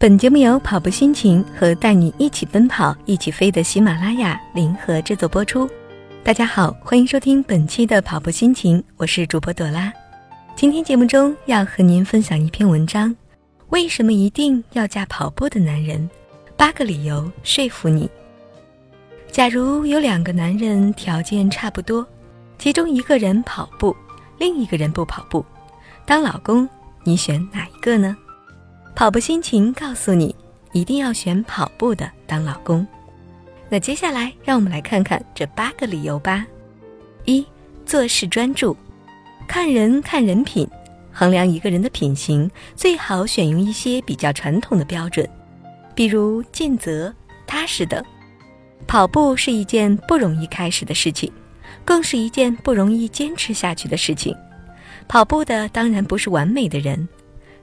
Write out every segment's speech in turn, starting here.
本节目由跑步心情和带你一起奔跑、一起飞的喜马拉雅联合制作播出。大家好，欢迎收听本期的跑步心情，我是主播朵拉。今天节目中要和您分享一篇文章：为什么一定要嫁跑步的男人？八个理由说服你。假如有两个男人条件差不多，其中一个人跑步，另一个人不跑步，当老公，你选哪一个呢？跑步心情告诉你，一定要选跑步的当老公。那接下来，让我们来看看这八个理由吧。一、做事专注，看人看人品，衡量一个人的品行，最好选用一些比较传统的标准，比如尽责、踏实等。跑步是一件不容易开始的事情，更是一件不容易坚持下去的事情。跑步的当然不是完美的人。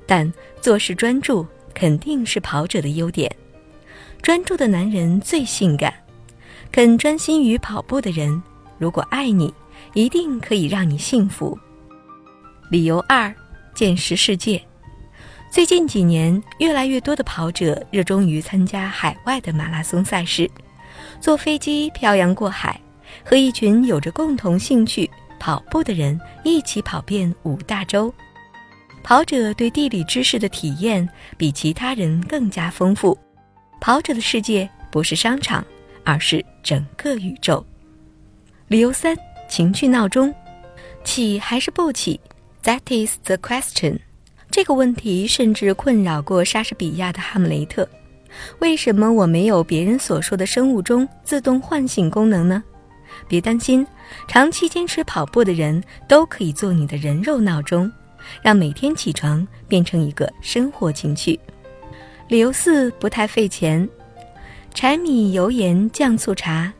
但做事专注肯定是跑者的优点。专注的男人最性感，肯专心于跑步的人，如果爱你，一定可以让你幸福。理由二：见识世界。最近几年，越来越多的跑者热衷于参加海外的马拉松赛事，坐飞机漂洋过海，和一群有着共同兴趣跑步的人一起跑遍五大洲。跑者对地理知识的体验比其他人更加丰富。跑者的世界不是商场，而是整个宇宙。理由三：情绪闹钟，起还是不起？That is the question。这个问题甚至困扰过莎士比亚的哈姆雷特。为什么我没有别人所说的生物钟自动唤醒功能呢？别担心，长期坚持跑步的人都可以做你的人肉闹钟。让每天起床变成一个生活情趣。理由四不太费钱，柴米油盐酱醋茶，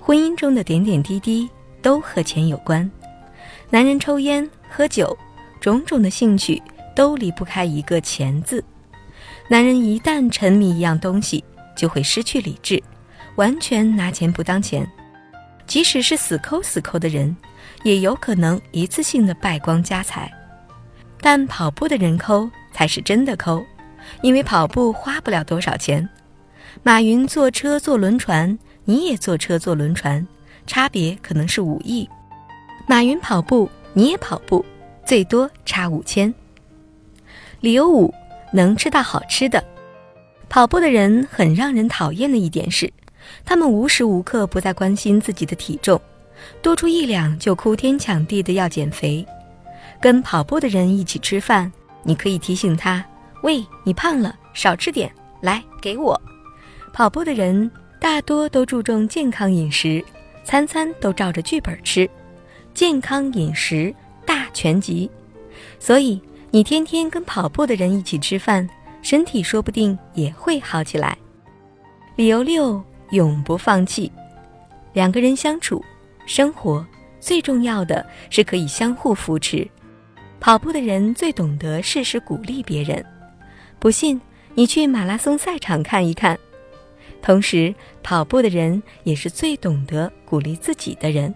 婚姻中的点点滴滴都和钱有关。男人抽烟喝酒，种种的兴趣都离不开一个钱字。男人一旦沉迷一样东西，就会失去理智，完全拿钱不当钱。即使是死抠死抠的人，也有可能一次性的败光家财。但跑步的人抠才是真的抠，因为跑步花不了多少钱。马云坐车坐轮船，你也坐车坐轮船，差别可能是五亿。马云跑步，你也跑步，最多差五千。理由五，能吃到好吃的。跑步的人很让人讨厌的一点是，他们无时无刻不在关心自己的体重，多出一两就哭天抢地的要减肥。跟跑步的人一起吃饭，你可以提醒他：“喂，你胖了，少吃点，来给我。”跑步的人大多都注重健康饮食，餐餐都照着剧本吃，健康饮食大全集。所以你天天跟跑步的人一起吃饭，身体说不定也会好起来。理由六：永不放弃。两个人相处、生活，最重要的是可以相互扶持。跑步的人最懂得适时鼓励别人，不信你去马拉松赛场看一看。同时，跑步的人也是最懂得鼓励自己的人。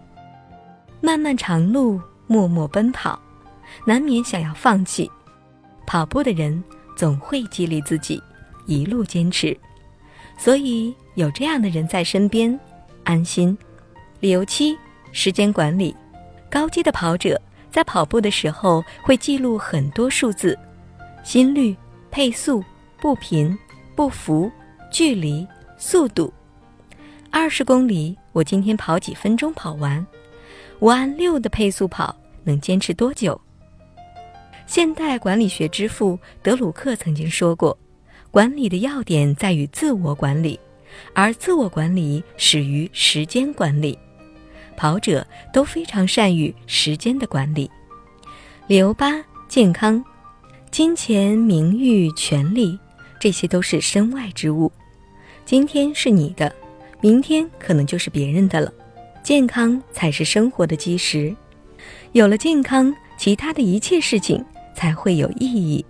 漫漫长路，默默奔跑，难免想要放弃。跑步的人总会激励自己，一路坚持。所以有这样的人在身边，安心。理由七：时间管理，高阶的跑者。在跑步的时候，会记录很多数字：心率、配速、步频、步幅、距离、速度。二十公里，我今天跑几分钟跑完？我按六的配速跑，能坚持多久？现代管理学之父德鲁克曾经说过：“管理的要点在于自我管理，而自我管理始于时间管理。”跑者都非常善于时间的管理。理由八：健康、金钱、名誉、权利，这些都是身外之物。今天是你的，明天可能就是别人的了。健康才是生活的基石。有了健康，其他的一切事情才会有意义。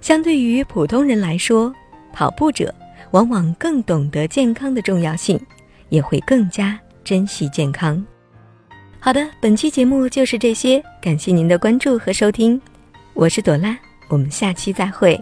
相对于普通人来说，跑步者往往更懂得健康的重要性，也会更加珍惜健康。好的，本期节目就是这些，感谢您的关注和收听，我是朵拉，我们下期再会。